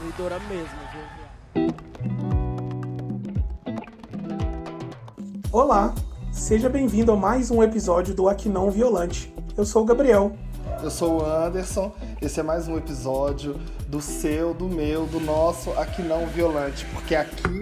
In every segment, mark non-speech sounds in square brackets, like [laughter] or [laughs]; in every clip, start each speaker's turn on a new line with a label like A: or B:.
A: destruidora mesmo, viu?
B: Olá, seja bem-vindo a mais um episódio do Aqui Não Violante. Eu sou o Gabriel.
C: Eu sou o Anderson. Esse é mais um episódio do seu, do meu, do nosso Aqui Não Violante, porque aqui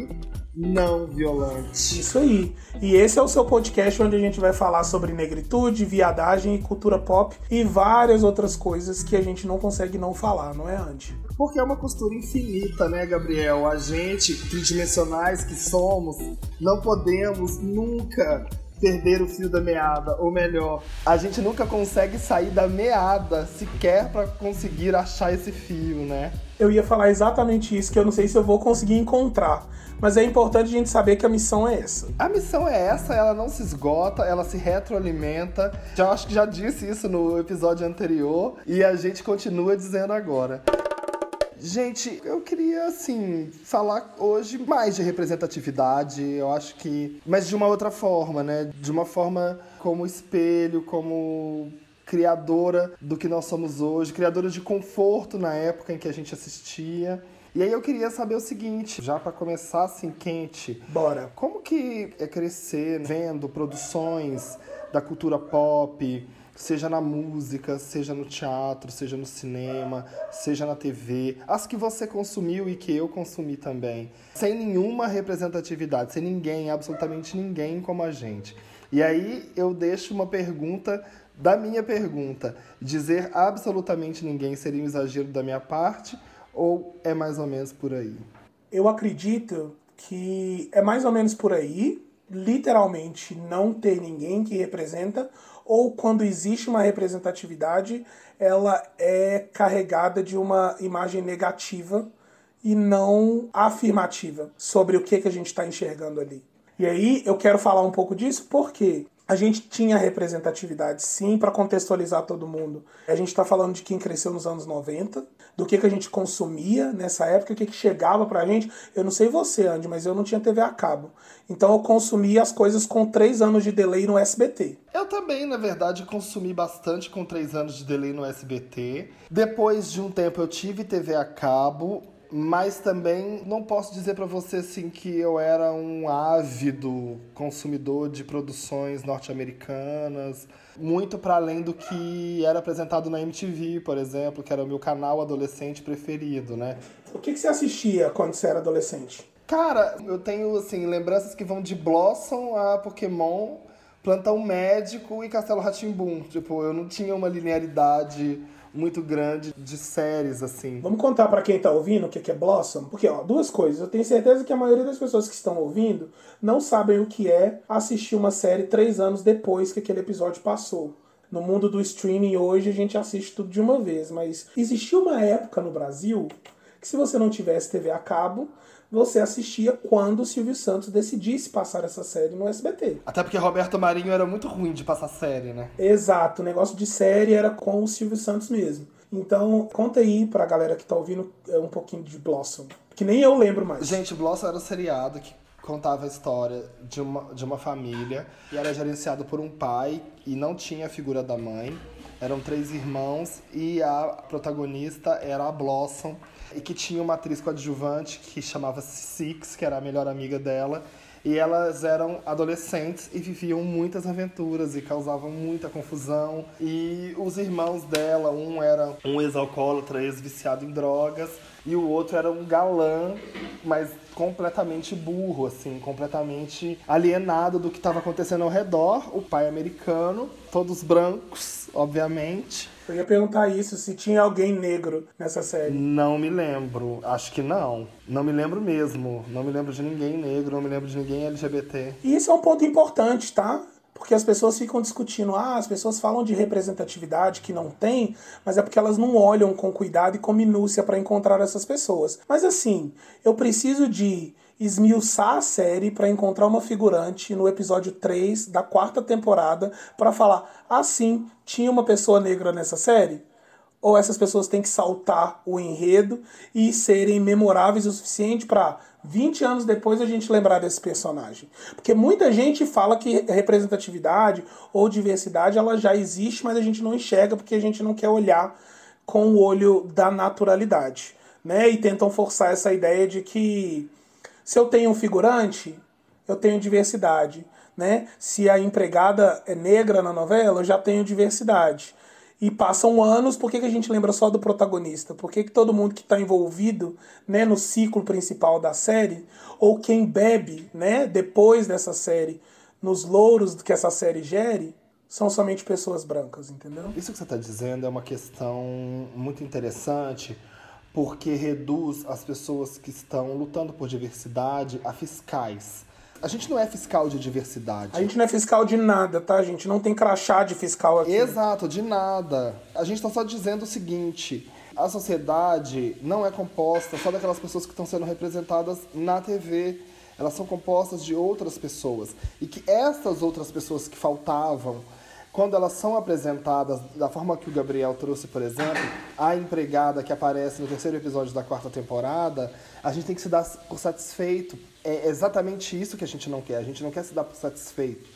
C: não violante.
B: Isso aí. E esse é o seu podcast onde a gente vai falar sobre negritude, viadagem cultura pop e várias outras coisas que a gente não consegue não falar, não é, Andy?
C: Porque é uma costura infinita, né, Gabriel? A gente, tridimensionais que somos, não podemos nunca perder o fio da meada, ou melhor, a gente nunca consegue sair da meada sequer para conseguir achar esse fio, né?
B: Eu ia falar exatamente isso, que eu não sei se eu vou conseguir encontrar. Mas é importante a gente saber que a missão é essa.
C: A missão é essa, ela não se esgota, ela se retroalimenta. Já acho que já disse isso no episódio anterior e a gente continua dizendo agora. Gente, eu queria, assim, falar hoje mais de representatividade, eu acho que. Mas de uma outra forma, né? De uma forma como espelho, como criadora do que nós somos hoje, criadora de conforto na época em que a gente assistia. E aí eu queria saber o seguinte, já para começar assim quente,
B: bora.
C: Como que é crescer vendo produções da cultura pop, seja na música, seja no teatro, seja no cinema, seja na TV, as que você consumiu e que eu consumi também, sem nenhuma representatividade, sem ninguém, absolutamente ninguém como a gente. E aí eu deixo uma pergunta da minha pergunta. Dizer absolutamente ninguém seria um exagero da minha parte ou é mais ou menos por aí?
B: Eu acredito que é mais ou menos por aí, literalmente não ter ninguém que representa, ou quando existe uma representatividade, ela é carregada de uma imagem negativa e não afirmativa sobre o que, que a gente está enxergando ali. E aí eu quero falar um pouco disso porque a gente tinha representatividade sim para contextualizar todo mundo. A gente está falando de quem cresceu nos anos 90, do que, que a gente consumia nessa época, o que, que chegava para a gente. Eu não sei você, Andy, mas eu não tinha TV a cabo. Então eu consumia as coisas com três anos de delay no SBT.
C: Eu também, na verdade, consumi bastante com três anos de delay no SBT. Depois de um tempo eu tive TV a cabo mas também não posso dizer para você assim que eu era um ávido consumidor de produções norte-americanas, muito para além do que era apresentado na MTV, por exemplo, que era o meu canal adolescente preferido, né?
B: O que, que você assistia quando você era adolescente?
C: Cara, eu tenho assim lembranças que vão de Blossom a Pokémon, Plantão Médico e Castelo Ratimbum. Tipo, eu não tinha uma linearidade muito grande de séries, assim.
B: Vamos contar para quem tá ouvindo o que é Blossom? Porque, ó, duas coisas. Eu tenho certeza que a maioria das pessoas que estão ouvindo não sabem o que é assistir uma série três anos depois que aquele episódio passou. No mundo do streaming hoje a gente assiste tudo de uma vez, mas existiu uma época no Brasil que se você não tivesse TV a cabo, você assistia quando o Silvio Santos decidisse passar essa série no SBT.
C: Até porque Roberto Marinho era muito ruim de passar série, né?
B: Exato, o negócio de série era com o Silvio Santos mesmo. Então, conta aí pra galera que tá ouvindo é, um pouquinho de Blossom. Que nem eu lembro mais.
C: Gente, Blossom era um seriado que contava a história de uma, de uma família e era gerenciado por um pai e não tinha a figura da mãe. Eram três irmãos e a protagonista era a Blossom e que tinha uma atriz coadjuvante que chamava-se Six, que era a melhor amiga dela. E elas eram adolescentes e viviam muitas aventuras e causavam muita confusão. E os irmãos dela, um era um ex-alcoólatra, ex-viciado em drogas, e o outro era um galã, mas completamente burro, assim, completamente alienado do que estava acontecendo ao redor. O pai americano, todos brancos, obviamente.
B: Eu ia perguntar isso, se tinha alguém negro nessa série.
C: Não me lembro, acho que não. Não me lembro mesmo. Não me lembro de ninguém negro, não me lembro de ninguém LGBT.
B: E isso é um ponto importante, tá? Porque as pessoas ficam discutindo, ah, as pessoas falam de representatividade que não tem, mas é porque elas não olham com cuidado e com minúcia para encontrar essas pessoas. Mas assim, eu preciso de esmiuçar a série para encontrar uma figurante no episódio 3 da quarta temporada para falar, assim, ah, tinha uma pessoa negra nessa série? Ou essas pessoas têm que saltar o enredo e serem memoráveis o suficiente para 20 anos depois a gente lembrar desse personagem. Porque muita gente fala que representatividade ou diversidade ela já existe, mas a gente não enxerga porque a gente não quer olhar com o olho da naturalidade. né? E tentam forçar essa ideia de que se eu tenho um figurante, eu tenho diversidade, né? Se a empregada é negra na novela, eu já tenho diversidade. E passam anos, por que, que a gente lembra só do protagonista? Por que, que todo mundo que está envolvido né, no ciclo principal da série, ou quem bebe né, depois dessa série, nos louros que essa série gere, são somente pessoas brancas, entendeu?
C: Isso que você está dizendo é uma questão muito interessante, porque reduz as pessoas que estão lutando por diversidade a fiscais. A gente não é fiscal de diversidade.
B: A gente não é fiscal de nada, tá? Gente não tem crachá de fiscal aqui.
C: Exato, de nada. A gente está só dizendo o seguinte: a sociedade não é composta só daquelas pessoas que estão sendo representadas na TV. Elas são compostas de outras pessoas. E que essas outras pessoas que faltavam, quando elas são apresentadas da forma que o Gabriel trouxe, por exemplo, a empregada que aparece no terceiro episódio da quarta temporada, a gente tem que se dar por satisfeito. É exatamente isso que a gente não quer. A gente não quer se dar por satisfeito.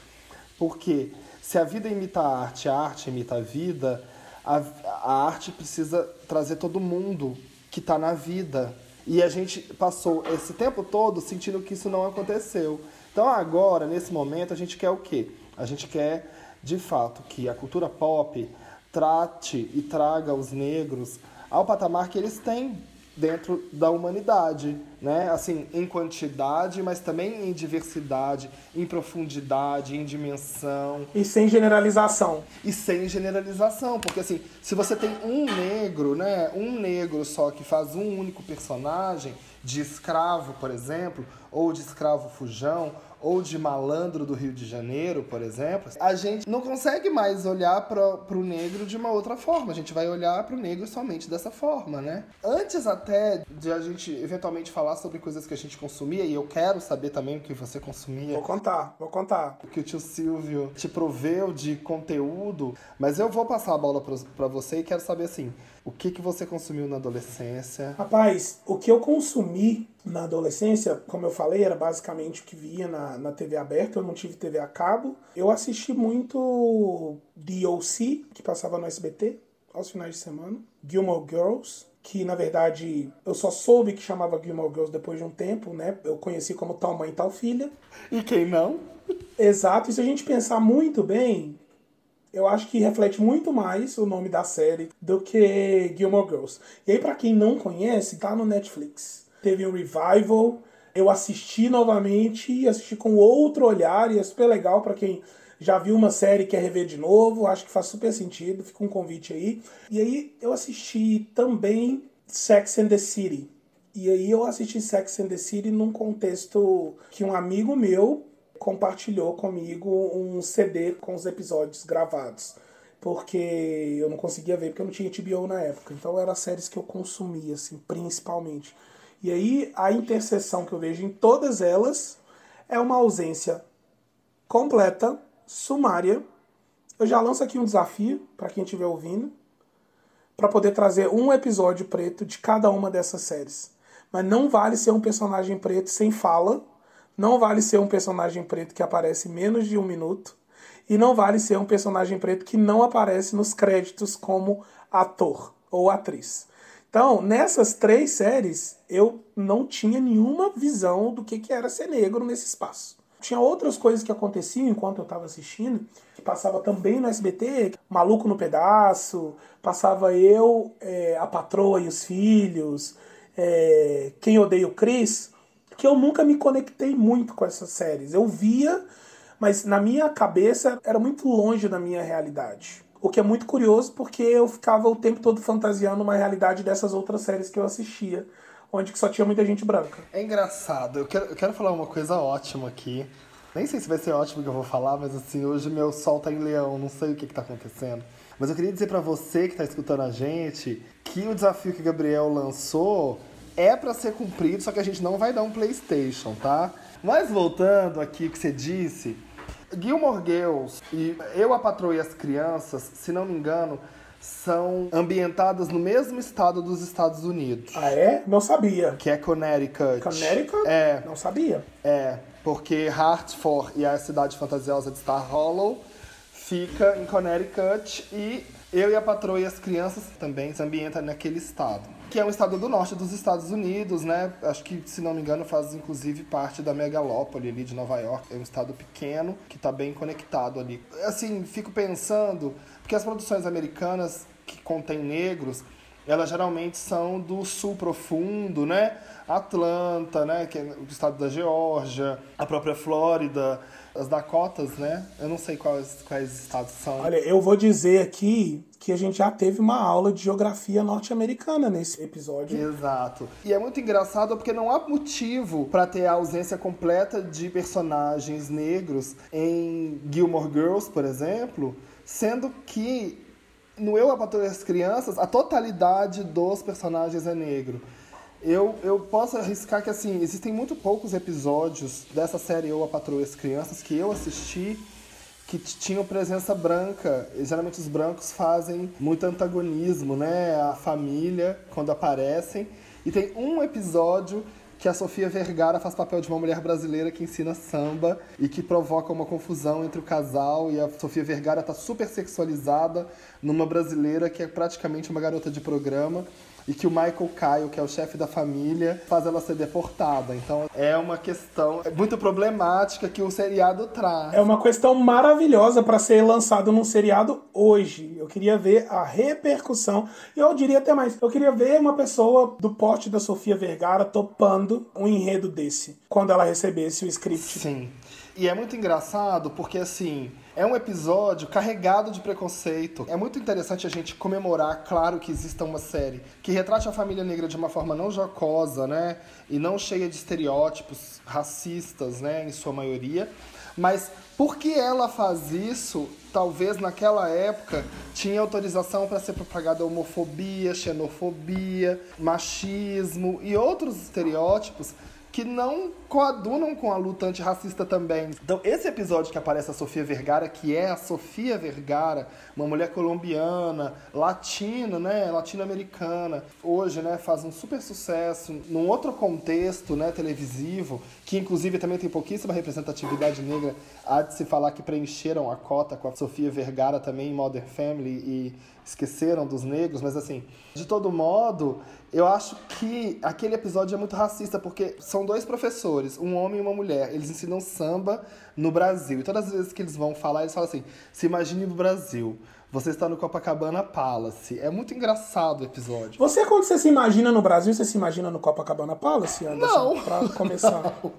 C: Porque se a vida imita a arte, a arte imita a vida, a, a arte precisa trazer todo mundo que está na vida. E a gente passou esse tempo todo sentindo que isso não aconteceu. Então agora, nesse momento, a gente quer o quê? A gente quer de fato que a cultura pop trate e traga os negros ao patamar que eles têm dentro da humanidade, né? Assim, em quantidade, mas também em diversidade, em profundidade, em dimensão.
B: E sem generalização.
C: E sem generalização, porque assim, se você tem um negro, né, um negro só que faz um único personagem de escravo, por exemplo, ou de escravo fujão, ou de malandro do Rio de Janeiro, por exemplo, a gente não consegue mais olhar para o negro de uma outra forma. A gente vai olhar para o negro somente dessa forma, né? Antes até de a gente eventualmente falar sobre coisas que a gente consumia, e eu quero saber também o que você consumia.
B: Vou contar, vou contar.
C: O que o tio Silvio te proveu de conteúdo, mas eu vou passar a bola para você e quero saber assim, o que, que você consumiu na adolescência?
B: Rapaz, o que eu consumi na adolescência, como eu falei, era basicamente o que via na, na TV aberta. Eu não tive TV a cabo. Eu assisti muito DOC, que passava no SBT, aos finais de semana. Gilmore Girls, que na verdade eu só soube que chamava Gilmore Girls depois de um tempo, né? Eu conheci como Tal Mãe Tal Filha.
C: E quem não?
B: Exato, e se a gente pensar muito bem, eu acho que reflete muito mais o nome da série do que Gilmore Girls. E aí, para quem não conhece, tá no Netflix. Teve um revival, eu assisti novamente e assisti com outro olhar, e é super legal para quem já viu uma série e quer rever de novo, acho que faz super sentido, fica um convite aí. E aí eu assisti também Sex and the City. E aí eu assisti Sex and the City num contexto que um amigo meu compartilhou comigo um CD com os episódios gravados. Porque eu não conseguia ver, porque eu não tinha HBO na época. Então eram séries que eu consumia, assim, principalmente. E aí a interseção que eu vejo em todas elas é uma ausência completa, sumária. Eu já lanço aqui um desafio para quem estiver ouvindo, para poder trazer um episódio preto de cada uma dessas séries. Mas não vale ser um personagem preto sem fala, não vale ser um personagem preto que aparece menos de um minuto. E não vale ser um personagem preto que não aparece nos créditos como ator ou atriz. Então, nessas três séries, eu não tinha nenhuma visão do que, que era ser negro nesse espaço. Tinha outras coisas que aconteciam enquanto eu estava assistindo, passava também no SBT, Maluco no Pedaço, passava eu, é, a patroa e os filhos, é, Quem Odeia o Chris, que eu nunca me conectei muito com essas séries. Eu via, mas na minha cabeça era muito longe da minha realidade. O que é muito curioso porque eu ficava o tempo todo fantasiando uma realidade dessas outras séries que eu assistia, onde só tinha muita gente branca.
C: É engraçado. Eu quero, eu quero falar uma coisa ótima aqui. Nem sei se vai ser ótimo que eu vou falar, mas assim, hoje meu sol tá em leão, não sei o que, que tá acontecendo. Mas eu queria dizer para você que tá escutando a gente que o desafio que o Gabriel lançou é para ser cumprido, só que a gente não vai dar um PlayStation, tá? Mas voltando aqui o que você disse, Gilmore Girls e Eu, a Patroa e as Crianças, se não me engano, são ambientadas no mesmo estado dos Estados Unidos.
B: Ah, é? Não sabia.
C: Que é Connecticut.
B: Connecticut?
C: É.
B: Não sabia.
C: É, porque Hartford e a cidade fantasiosa de Star Hollow fica em Connecticut e Eu e a Patroa e as Crianças também se ambientam naquele estado. Que é um estado do norte dos Estados Unidos, né? Acho que, se não me engano, faz inclusive parte da megalópole ali de Nova York. É um estado pequeno que está bem conectado ali. Assim, fico pensando, porque as produções americanas que contêm negros, elas geralmente são do sul profundo, né? Atlanta, né? Que é o estado da Geórgia, a própria Flórida, as Dakotas, né? Eu não sei quais, quais estados são.
B: Olha, eu vou dizer aqui que a gente já teve uma aula de geografia norte-americana nesse episódio.
C: Exato. E é muito engraçado porque não há motivo para ter a ausência completa de personagens negros em Gilmore Girls, por exemplo, sendo que no Eu, a Patrulha as Crianças, a totalidade dos personagens é negro. Eu, eu posso arriscar que, assim, existem muito poucos episódios dessa série Eu, a Patrulha as Crianças que eu assisti que tinham presença branca. E, geralmente os brancos fazem muito antagonismo, né? A família, quando aparecem. E tem um episódio que a Sofia Vergara faz papel de uma mulher brasileira que ensina samba e que provoca uma confusão entre o casal e a Sofia Vergara está super sexualizada numa brasileira que é praticamente uma garota de programa e que o Michael Kyle, que é o chefe da família, faz ela ser deportada. Então é uma questão muito problemática que o seriado traz.
B: É uma questão maravilhosa para ser lançado num seriado hoje. Eu queria ver a repercussão. E eu diria até mais, eu queria ver uma pessoa do porte da Sofia Vergara topando um enredo desse, quando ela recebesse o script.
C: Sim. E é muito engraçado porque assim, é um episódio carregado de preconceito. É muito interessante a gente comemorar, claro, que exista uma série que retrate a família negra de uma forma não jocosa, né? E não cheia de estereótipos racistas, né? Em sua maioria. Mas por que ela faz isso? Talvez naquela época tinha autorização para ser propagada homofobia, xenofobia, machismo e outros estereótipos que não coadunam com a luta antirracista também. Então, esse episódio que aparece a Sofia Vergara, que é a Sofia Vergara, uma mulher colombiana, latina, né, latino-americana, hoje, né, faz um super sucesso num outro contexto, né, televisivo, que inclusive também tem pouquíssima representatividade negra. Há de se falar que preencheram a cota com a Sofia Vergara também em Modern Family e esqueceram dos negros, mas assim, de todo modo, eu acho que aquele episódio é muito racista, porque são dois professores, um homem e uma mulher. Eles ensinam samba no Brasil. E todas as vezes que eles vão falar, eles falam assim: se imagine no Brasil. Você está no Copacabana Palace. É muito engraçado o episódio.
B: Você, quando você se imagina no Brasil, você se imagina no Copacabana Palace, Anderson?
C: Não.
B: Pra começar. [laughs]
C: Não.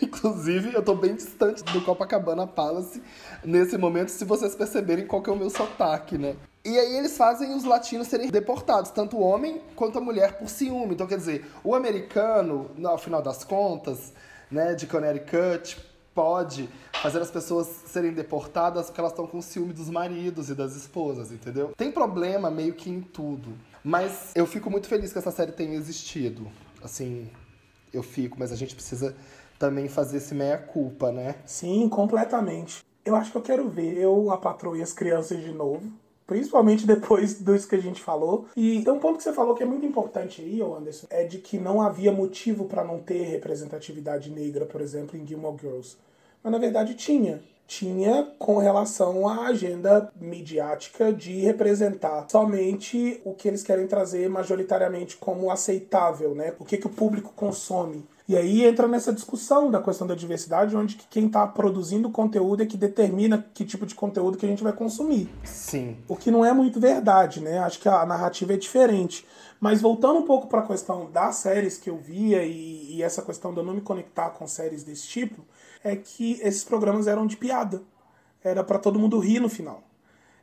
C: Inclusive, eu tô bem distante do Copacabana Palace nesse momento, se vocês perceberem qual que é o meu sotaque, né? E aí eles fazem os latinos serem deportados, tanto o homem quanto a mulher, por ciúme. Então, quer dizer, o americano, no final das contas, né, de Connecticut, pode fazer as pessoas serem deportadas porque elas estão com ciúme dos maridos e das esposas, entendeu? Tem problema meio que em tudo. Mas eu fico muito feliz que essa série tenha existido. Assim, eu fico, mas a gente precisa também fazer esse meia-culpa, né?
B: Sim, completamente. Eu acho que eu quero ver eu, a patroa e as crianças de novo. Principalmente depois [laughs] disso que a gente falou. E tem um ponto que você falou que é muito importante aí, Anderson, é de que não havia motivo para não ter representatividade negra, por exemplo, em Gilmore Girls. Mas na verdade tinha. Tinha com relação à agenda midiática de representar somente o que eles querem trazer majoritariamente como aceitável, né? O que, que o público consome. E aí entra nessa discussão da questão da diversidade, onde quem está produzindo conteúdo é que determina que tipo de conteúdo que a gente vai consumir.
C: Sim.
B: O que não é muito verdade, né? Acho que a narrativa é diferente. Mas voltando um pouco para a questão das séries que eu via e, e essa questão de eu não me conectar com séries desse tipo, é que esses programas eram de piada. Era para todo mundo rir no final.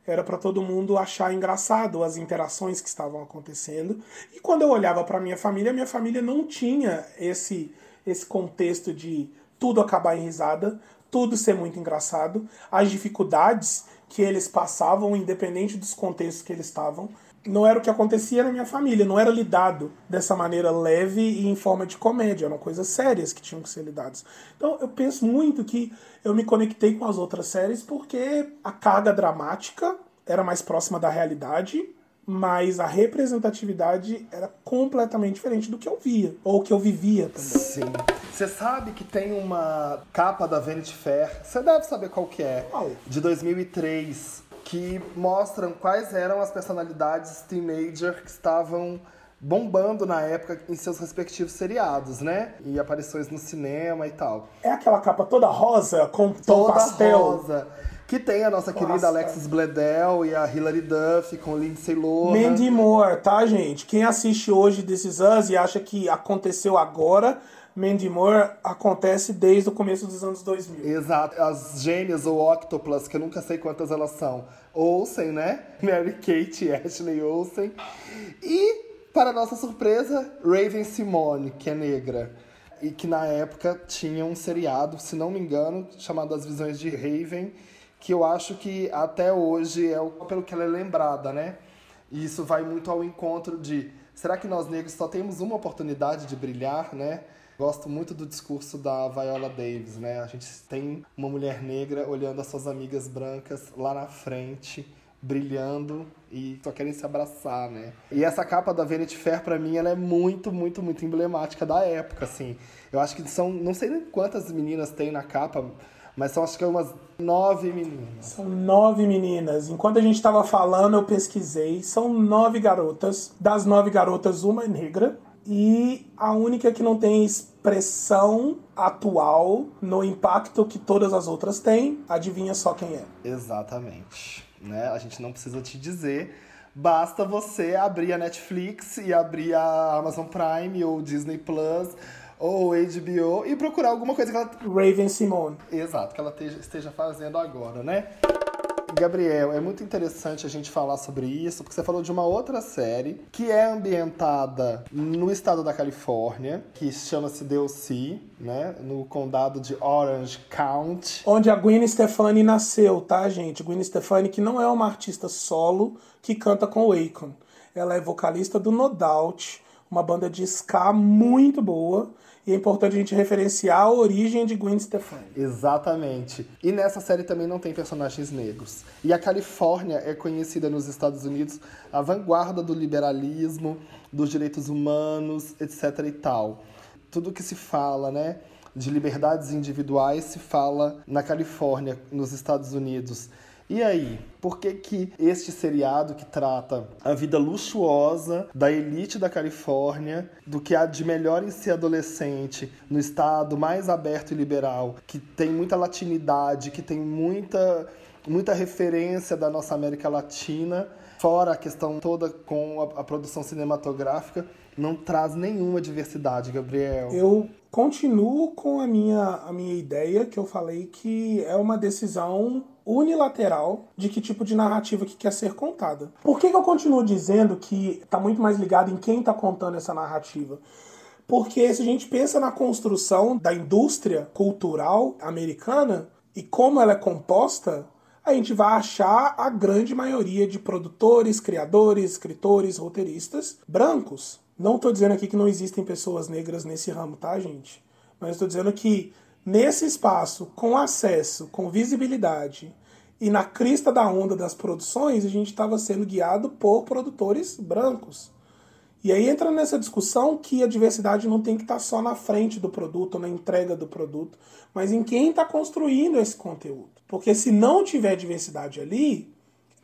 B: Era para todo mundo achar engraçado as interações que estavam acontecendo. E quando eu olhava para minha família, minha família não tinha esse esse contexto de tudo acabar em risada, tudo ser muito engraçado, as dificuldades que eles passavam, independente dos contextos que eles estavam, não era o que acontecia na minha família, não era lidado dessa maneira leve e em forma de comédia, eram coisas sérias que tinham que ser lidadas. Então eu penso muito que eu me conectei com as outras séries porque a carga dramática era mais próxima da realidade, mas a representatividade era completamente diferente do que eu via, ou que eu vivia também.
C: Sim. Você sabe que tem uma capa da Vanity Fair, você deve saber qual que é,
B: Qual?
C: de 2003, que mostram quais eram as personalidades teenager que estavam bombando na época em seus respectivos seriados, né? E aparições no cinema e tal.
B: É aquela capa toda rosa, com tom
C: Toda
B: pastel.
C: rosa. Que tem a nossa querida
B: Nossa.
C: Alexis Bledel e a Hilary Duff com Lindsay Lohan.
B: Mandy Moore, tá, gente? Quem assiste hoje Is Us e acha que aconteceu agora, Mandy Moore acontece desde o começo dos anos 2000.
C: Exato. As gêmeas ou octoplas, que eu nunca sei quantas elas são. Olsen, né? [laughs] Mary Kate e Ashley Olsen. E, para nossa surpresa, Raven Simone, que é negra. E que na época tinha um seriado, se não me engano, chamado As Visões de Raven, que eu acho que até hoje é o, pelo que ela é lembrada, né? E isso vai muito ao encontro de será que nós negros só temos uma oportunidade de brilhar, né? Gosto muito do discurso da Viola Davis, né? A gente tem uma mulher negra olhando as suas amigas brancas lá na frente, brilhando e só querem se abraçar, né? E essa capa da Vanity Fair para mim ela é muito, muito, muito emblemática da época, assim. Eu acho que são, não sei nem quantas meninas tem na capa, mas são acho que umas nove meninas.
B: São nove meninas. Enquanto a gente estava falando, eu pesquisei. São nove garotas. Das nove garotas, uma é negra. E a única que não tem expressão atual no impacto que todas as outras têm, adivinha só quem é.
C: Exatamente. Né? A gente não precisa te dizer. Basta você abrir a Netflix e abrir a Amazon Prime ou Disney Plus ou HBO e procurar alguma coisa que ela.
B: Raven Simone.
C: Exato, que ela esteja fazendo agora, né? Gabriel, é muito interessante a gente falar sobre isso, porque você falou de uma outra série que é ambientada no estado da Califórnia, que chama-se DLC, né? No condado de Orange County.
B: Onde a Gwen Stefani nasceu, tá, gente? Gwen Stefani, que não é uma artista solo que canta com o Akon. Ela é vocalista do No Doubt, uma banda de ska muito boa. E é importante a gente referenciar a origem de Gwen Stefani.
C: Exatamente. E nessa série também não tem personagens negros. E a Califórnia é conhecida nos Estados Unidos a vanguarda do liberalismo, dos direitos humanos, etc e tal. Tudo que se fala, né, de liberdades individuais se fala na Califórnia, nos Estados Unidos. E aí, por que que este seriado que trata a vida luxuosa da elite da Califórnia, do que há de melhor em ser adolescente, no estado mais aberto e liberal, que tem muita latinidade, que tem muita muita referência da nossa América Latina, fora a questão toda com a, a produção cinematográfica, não traz nenhuma diversidade, Gabriel.
B: Eu continuo com a minha, a minha ideia, que eu falei que é uma decisão unilateral de que tipo de narrativa que quer ser contada. Por que, que eu continuo dizendo que está muito mais ligado em quem está contando essa narrativa? Porque se a gente pensa na construção da indústria cultural americana e como ela é composta, a gente vai achar a grande maioria de produtores, criadores, escritores, roteiristas brancos. Não estou dizendo aqui que não existem pessoas negras nesse ramo, tá, gente? Mas estou dizendo que nesse espaço, com acesso, com visibilidade e na crista da onda das produções, a gente estava sendo guiado por produtores brancos. E aí entra nessa discussão que a diversidade não tem que estar só na frente do produto, na entrega do produto, mas em quem está construindo esse conteúdo. Porque se não tiver diversidade ali,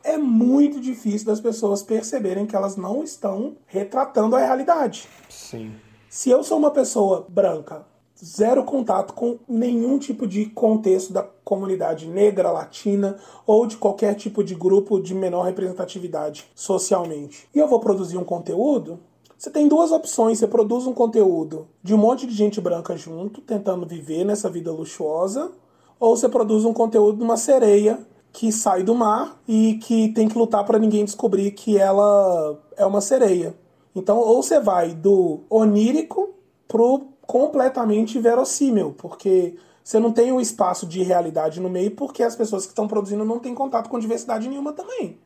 B: é muito difícil das pessoas perceberem que elas não estão retratando a realidade.
C: Sim.
B: Se eu sou uma pessoa branca, zero contato com nenhum tipo de contexto da comunidade negra, latina ou de qualquer tipo de grupo de menor representatividade socialmente, e eu vou produzir um conteúdo, você tem duas opções. Você produz um conteúdo de um monte de gente branca junto, tentando viver nessa vida luxuosa, ou você produz um conteúdo de uma sereia que sai do mar e que tem que lutar para ninguém descobrir que ela é uma sereia. Então, ou você vai do onírico pro completamente verossímil, porque você não tem um espaço de realidade no meio, porque as pessoas que estão produzindo não têm contato com diversidade nenhuma também.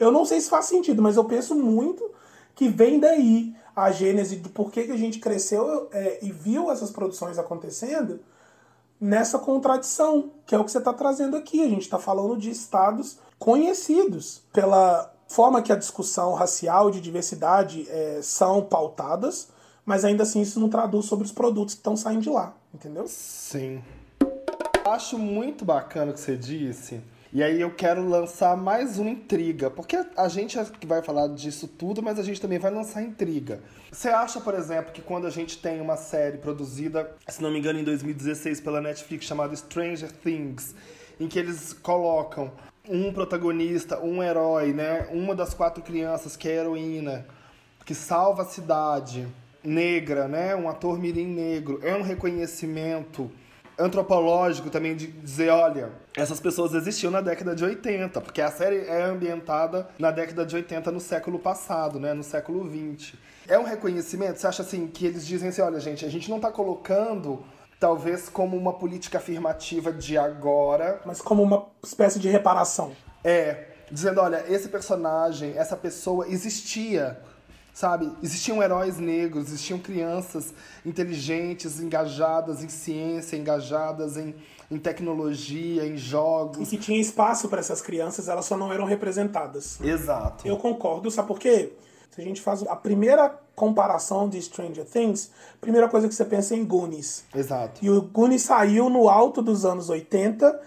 B: Eu não sei se faz sentido, mas eu penso muito que vem daí a gênese do porquê que a gente cresceu é, e viu essas produções acontecendo nessa contradição, que é o que você está trazendo aqui. A gente está falando de estados conhecidos pela forma que a discussão racial e de diversidade é, são pautadas, mas ainda assim isso não traduz sobre os produtos que estão saindo de lá, entendeu?
C: Sim. Acho muito bacana o que você disse. E aí eu quero lançar mais uma intriga, porque a gente é vai falar disso tudo, mas a gente também vai lançar intriga. Você acha, por exemplo, que quando a gente tem uma série produzida, se não me engano, em 2016 pela Netflix chamada Stranger Things, em que eles colocam um protagonista, um herói, né, uma das quatro crianças que é heroína, que salva a cidade, negra, né, um ator mirim negro, é um reconhecimento antropológico também de dizer, olha, essas pessoas existiam na década de 80, porque a série é ambientada na década de 80 no século passado, né, no século 20. É um reconhecimento, você acha assim que eles dizem assim, olha, gente, a gente não está colocando talvez como uma política afirmativa de agora,
B: mas como uma espécie de reparação.
C: É, dizendo, olha, esse personagem, essa pessoa existia sabe? Existiam heróis negros, existiam crianças inteligentes, engajadas em ciência, engajadas em, em tecnologia, em jogos.
B: E que tinha espaço para essas crianças, elas só não eram representadas.
C: Exato.
B: Eu concordo, sabe por quê? Se a gente faz a primeira comparação de Stranger Things, primeira coisa que você pensa é em Goonies.
C: Exato.
B: E o Goonies saiu no alto dos anos 80.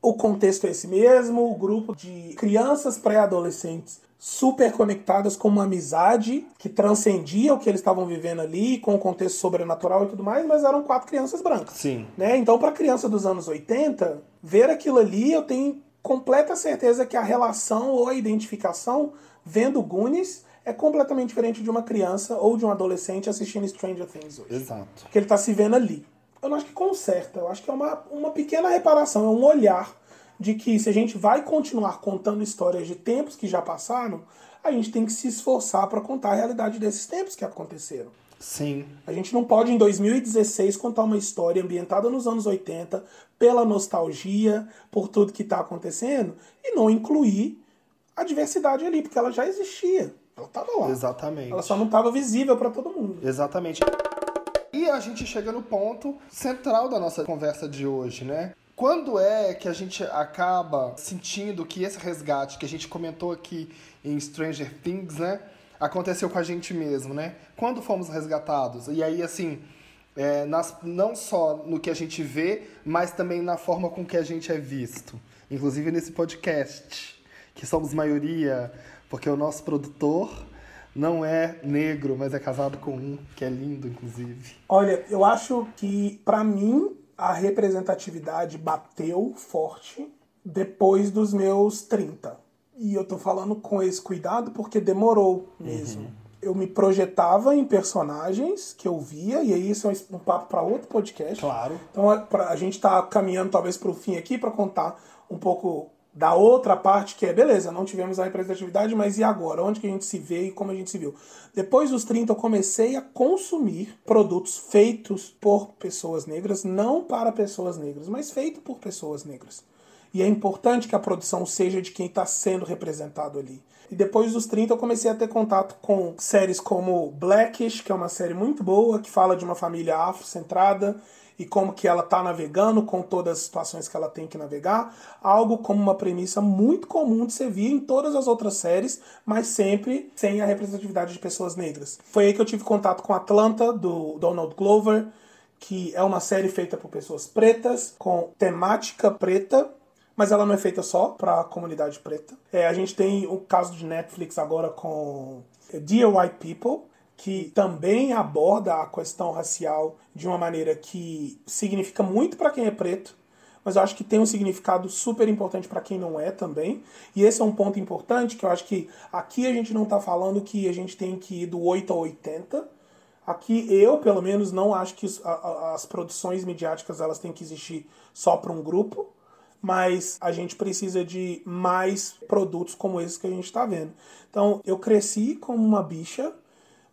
B: O contexto é esse mesmo, o grupo de crianças pré-adolescentes super conectadas com uma amizade que transcendia o que eles estavam vivendo ali, com o contexto sobrenatural e tudo mais, mas eram quatro crianças brancas.
C: Sim.
B: Né? Então, para criança dos anos 80, ver aquilo ali, eu tenho completa certeza que a relação ou a identificação vendo Goonies é completamente diferente de uma criança ou de um adolescente assistindo Stranger Things hoje.
C: Exato.
B: Porque ele está se vendo ali. Eu não acho que conserta, eu acho que é uma, uma pequena reparação, é um olhar de que se a gente vai continuar contando histórias de tempos que já passaram, a gente tem que se esforçar para contar a realidade desses tempos que aconteceram.
C: Sim.
B: A gente não pode, em 2016, contar uma história ambientada nos anos 80, pela nostalgia, por tudo que está acontecendo, e não incluir a diversidade ali, porque ela já existia. Ela estava lá.
C: Exatamente.
B: Ela só não estava visível para todo mundo.
C: Exatamente. E a gente chega no ponto central da nossa conversa de hoje, né? Quando é que a gente acaba sentindo que esse resgate que a gente comentou aqui em Stranger Things, né? Aconteceu com a gente mesmo, né? Quando fomos resgatados. E aí, assim, é, nas, não só no que a gente vê, mas também na forma com que a gente é visto. Inclusive nesse podcast, que somos maioria, porque o nosso produtor não é negro, mas é casado com um, que é lindo, inclusive.
B: Olha, eu acho que, para mim, a representatividade bateu forte depois dos meus 30. E eu tô falando com esse cuidado porque demorou mesmo. Uhum. Eu me projetava em personagens que eu via, e aí isso é um papo para outro podcast.
C: Claro.
B: Então a, a gente tá caminhando talvez para o fim aqui para contar um pouco da outra parte que é, beleza, não tivemos a representatividade, mas e agora? Onde que a gente se vê e como a gente se viu? Depois dos 30 eu comecei a consumir produtos feitos por pessoas negras, não para pessoas negras, mas feito por pessoas negras. E é importante que a produção seja de quem está sendo representado ali. E depois dos 30 eu comecei a ter contato com séries como Blackish, que é uma série muito boa, que fala de uma família afrocentrada e como que ela está navegando com todas as situações que ela tem que navegar, algo como uma premissa muito comum de ser via em todas as outras séries, mas sempre sem a representatividade de pessoas negras. Foi aí que eu tive contato com Atlanta, do Donald Glover, que é uma série feita por pessoas pretas, com temática preta, mas ela não é feita só para a comunidade preta. É, a gente tem o caso de Netflix agora com Dear White People, que também aborda a questão racial de uma maneira que significa muito para quem é preto, mas eu acho que tem um significado super importante para quem não é também. E esse é um ponto importante que eu acho que aqui a gente não está falando que a gente tem que ir do 8 ao 80. Aqui eu, pelo menos, não acho que as produções midiáticas elas têm que existir só para um grupo, mas a gente precisa de mais produtos como esses que a gente está vendo. Então, eu cresci como uma bicha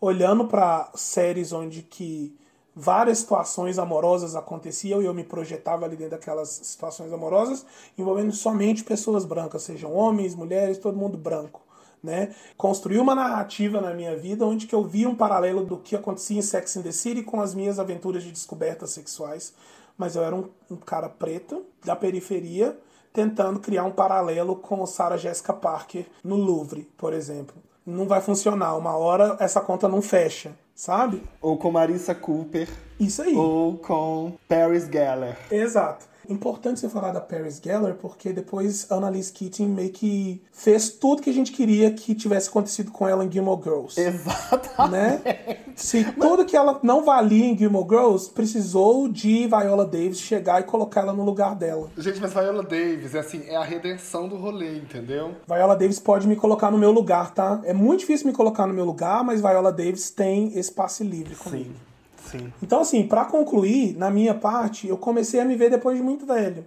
B: olhando para séries onde que várias situações amorosas aconteciam e eu me projetava ali dentro daquelas situações amorosas, envolvendo somente pessoas brancas, sejam homens, mulheres, todo mundo branco. Né? Construí uma narrativa na minha vida onde que eu via um paralelo do que acontecia em Sex and the City com as minhas aventuras de descobertas sexuais, mas eu era um, um cara preto da periferia tentando criar um paralelo com Sarah Jessica Parker no Louvre, por exemplo não vai funcionar. Uma hora essa conta não fecha, sabe?
C: Ou com Marissa Cooper.
B: Isso aí.
C: Ou com Paris Geller.
B: Exato. Importante você falar da Paris Geller, porque depois a Annalise Keating meio que fez tudo que a gente queria que tivesse acontecido com ela em Gilmore Girls.
C: Exatamente.
B: Né? Se tudo que ela não valia em Gilmore Girls, precisou de Viola Davis chegar e colocar ela no lugar dela.
C: Gente, mas Viola Davis é assim, é a redenção do rolê, entendeu?
B: Viola Davis pode me colocar no meu lugar, tá? É muito difícil me colocar no meu lugar, mas Viola Davis tem esse passe livre comigo.
C: Sim.
B: Então, assim, para concluir, na minha parte, eu comecei a me ver depois de muito velho.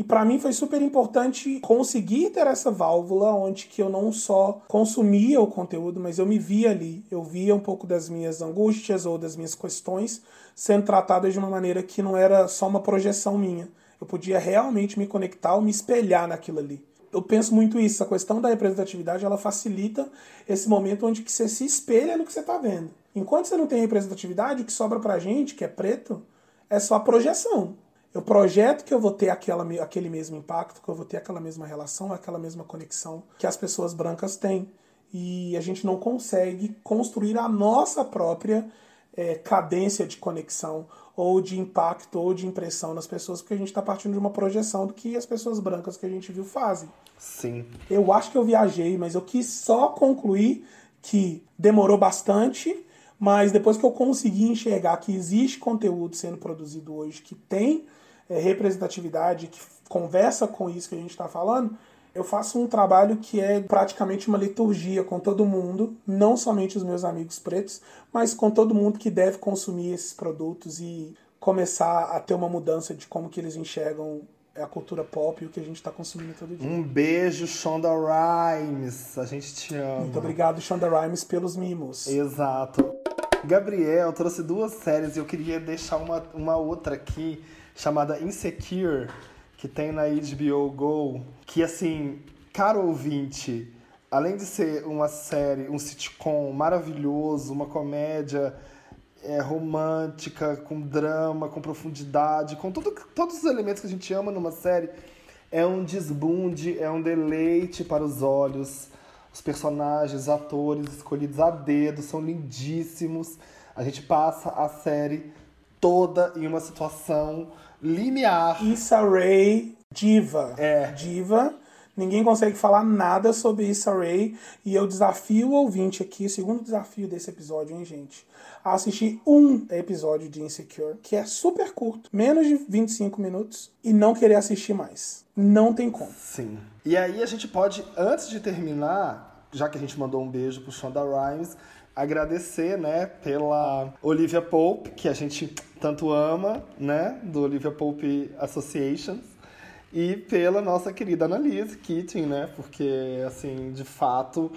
B: E para mim foi super importante conseguir ter essa válvula onde que eu não só consumia o conteúdo, mas eu me via ali. Eu via um pouco das minhas angústias ou das minhas questões sendo tratadas de uma maneira que não era só uma projeção minha. Eu podia realmente me conectar ou me espelhar naquilo ali. Eu penso muito isso, a questão da representatividade, ela facilita esse momento onde que você se espelha no que você está vendo. Enquanto você não tem representatividade, o que sobra pra gente, que é preto, é só a projeção. Eu projeto que eu vou ter aquela, aquele mesmo impacto, que eu vou ter aquela mesma relação, aquela mesma conexão que as pessoas brancas têm. E a gente não consegue construir a nossa própria é, cadência de conexão, ou de impacto, ou de impressão nas pessoas, porque a gente está partindo de uma projeção do que as pessoas brancas que a gente viu fazem.
C: Sim.
B: Eu acho que eu viajei, mas eu quis só concluir que demorou bastante mas depois que eu consegui enxergar que existe conteúdo sendo produzido hoje que tem é, representatividade, que conversa com isso que a gente está falando, eu faço um trabalho que é praticamente uma liturgia com todo mundo, não somente os meus amigos pretos, mas com todo mundo que deve consumir esses produtos e começar a ter uma mudança de como que eles enxergam a cultura pop e o que a gente está consumindo todo dia.
C: Um beijo, Shonda Rhimes. A gente te ama.
B: Muito obrigado, Shonda Rhimes, pelos mimos.
C: Exato. Gabriel trouxe duas séries e eu queria deixar uma, uma outra aqui chamada Insecure, que tem na HBO Go, que assim, caro ouvinte, além de ser uma série, um sitcom maravilhoso, uma comédia é, romântica, com drama, com profundidade, com tudo, todos os elementos que a gente ama numa série, é um desbunde, é um deleite para os olhos. Os personagens, atores escolhidos a dedo são lindíssimos. A gente passa a série toda em uma situação limiar.
B: Issa Rae, diva.
C: É.
B: Diva. Ninguém consegue falar nada sobre Issa Rae. E eu desafio o ouvinte aqui, o segundo desafio desse episódio, hein, gente? A assistir um episódio de Insecure, que é super curto, menos de 25 minutos, e não querer assistir mais. Não tem como.
C: Sim. E aí a gente pode, antes de terminar, já que a gente mandou um beijo pro Shonda Rhimes, agradecer, né, pela Olivia Pope, que a gente tanto ama, né, do Olivia Pope Associations, e pela nossa querida Annalise Keating, né, porque, assim, de fato,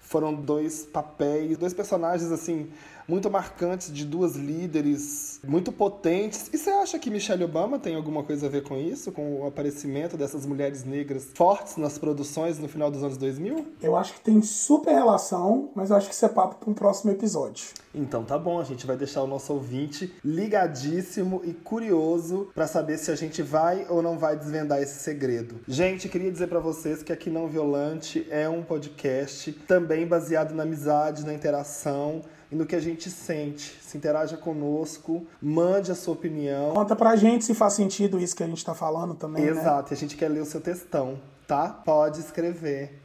C: foram dois papéis, dois personagens, assim, muito marcantes de duas líderes muito potentes. E você acha que Michelle Obama tem alguma coisa a ver com isso? Com o aparecimento dessas mulheres negras fortes nas produções no final dos anos 2000?
B: Eu acho que tem super relação, mas eu acho que isso é papo para um próximo episódio.
C: Então tá bom, a gente vai deixar o nosso ouvinte ligadíssimo e curioso para saber se a gente vai ou não vai desvendar esse segredo. Gente, queria dizer para vocês que aqui não violante é um podcast também baseado na amizade, na interação e no que a gente sente. Se interaja conosco, mande a sua opinião.
B: Conta pra gente se faz sentido isso que a gente tá falando também.
C: Exato,
B: né?
C: e a gente quer ler o seu textão, tá? Pode escrever.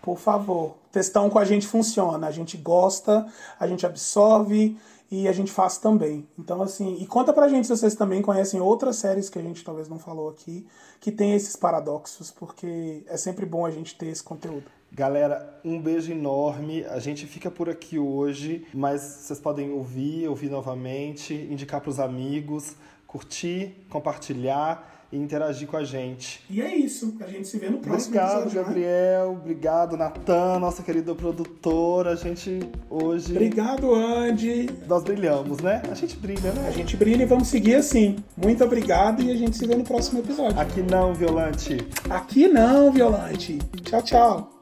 B: Por favor. Textão com a gente funciona. A gente gosta, a gente absorve e a gente faz também. Então, assim, e conta pra gente se vocês também conhecem outras séries que a gente talvez não falou aqui, que tem esses paradoxos, porque é sempre bom a gente ter esse conteúdo.
C: Galera, um beijo enorme. A gente fica por aqui hoje, mas vocês podem ouvir, ouvir novamente, indicar para os amigos, curtir, compartilhar e interagir com a gente.
B: E é isso. A gente se vê no próximo
C: obrigado,
B: episódio. né?
C: Gabriel. Né? Obrigado, Natan, nossa querida produtora. A gente hoje.
B: Obrigado, Andy.
C: Nós brilhamos, né? A gente brilha, né?
B: A gente brilha e vamos seguir assim. Muito obrigado e a gente se vê no próximo episódio.
C: Aqui não, Violante.
B: Aqui não, Violante. Tchau, tchau.